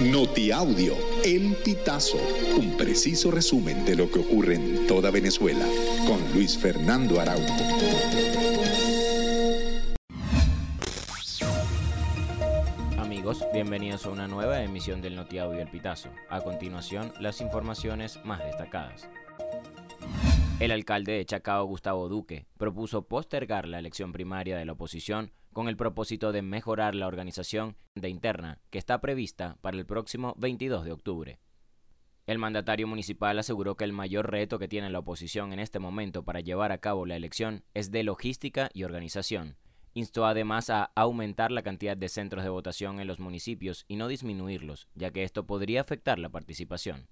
Notiaudio, El Pitazo, un preciso resumen de lo que ocurre en toda Venezuela, con Luis Fernando Araújo. Amigos, bienvenidos a una nueva emisión del Notiaudio El Pitazo. A continuación, las informaciones más destacadas. El alcalde de Chacao, Gustavo Duque, propuso postergar la elección primaria de la oposición con el propósito de mejorar la organización de interna que está prevista para el próximo 22 de octubre. El mandatario municipal aseguró que el mayor reto que tiene la oposición en este momento para llevar a cabo la elección es de logística y organización. Instó además a aumentar la cantidad de centros de votación en los municipios y no disminuirlos, ya que esto podría afectar la participación.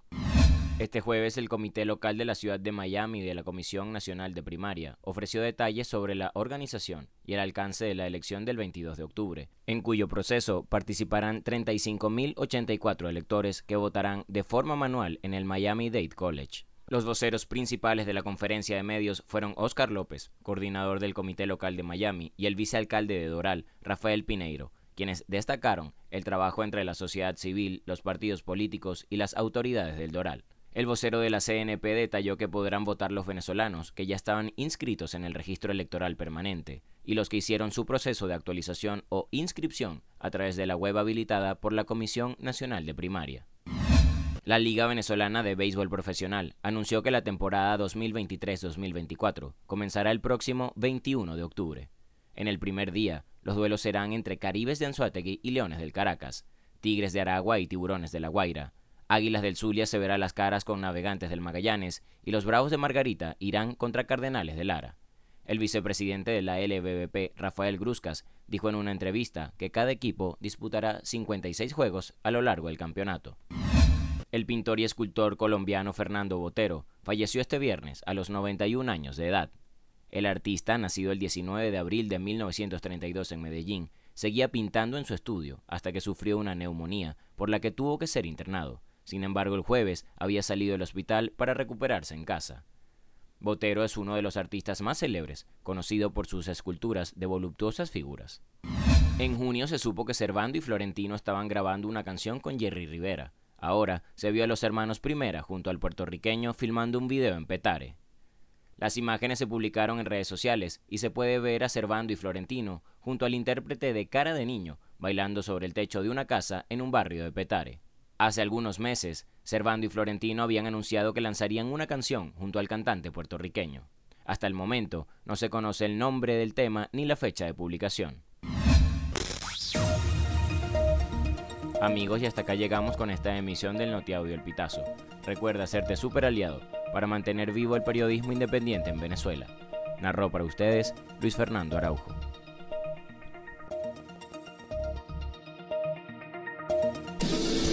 Este jueves el Comité Local de la Ciudad de Miami de la Comisión Nacional de Primaria ofreció detalles sobre la organización y el alcance de la elección del 22 de octubre, en cuyo proceso participarán 35.084 electores que votarán de forma manual en el Miami Dade College. Los voceros principales de la conferencia de medios fueron Oscar López, coordinador del Comité Local de Miami, y el vicealcalde de Doral, Rafael Pineiro, quienes destacaron el trabajo entre la sociedad civil, los partidos políticos y las autoridades del Doral. El vocero de la CNP detalló que podrán votar los venezolanos que ya estaban inscritos en el registro electoral permanente y los que hicieron su proceso de actualización o inscripción a través de la web habilitada por la Comisión Nacional de Primaria. La Liga Venezolana de Béisbol Profesional anunció que la temporada 2023-2024 comenzará el próximo 21 de octubre. En el primer día, los duelos serán entre Caribes de Anzuategui y Leones del Caracas, Tigres de Aragua y Tiburones de La Guaira, Águilas del Zulia se verá las caras con Navegantes del Magallanes y los Bravos de Margarita irán contra Cardenales de Lara. El vicepresidente de la LBBP, Rafael Gruscas, dijo en una entrevista que cada equipo disputará 56 juegos a lo largo del campeonato. El pintor y escultor colombiano Fernando Botero falleció este viernes a los 91 años de edad. El artista, nacido el 19 de abril de 1932 en Medellín, seguía pintando en su estudio hasta que sufrió una neumonía por la que tuvo que ser internado. Sin embargo, el jueves había salido del hospital para recuperarse en casa. Botero es uno de los artistas más célebres, conocido por sus esculturas de voluptuosas figuras. En junio se supo que Servando y Florentino estaban grabando una canción con Jerry Rivera. Ahora se vio a los hermanos Primera junto al puertorriqueño filmando un video en Petare. Las imágenes se publicaron en redes sociales y se puede ver a Servando y Florentino junto al intérprete de Cara de Niño bailando sobre el techo de una casa en un barrio de Petare. Hace algunos meses, Servando y Florentino habían anunciado que lanzarían una canción junto al cantante puertorriqueño. Hasta el momento, no se conoce el nombre del tema ni la fecha de publicación. Amigos, y hasta acá llegamos con esta emisión del Notiaudio El Pitazo. Recuerda hacerte super aliado para mantener vivo el periodismo independiente en Venezuela. Narró para ustedes Luis Fernando Araujo.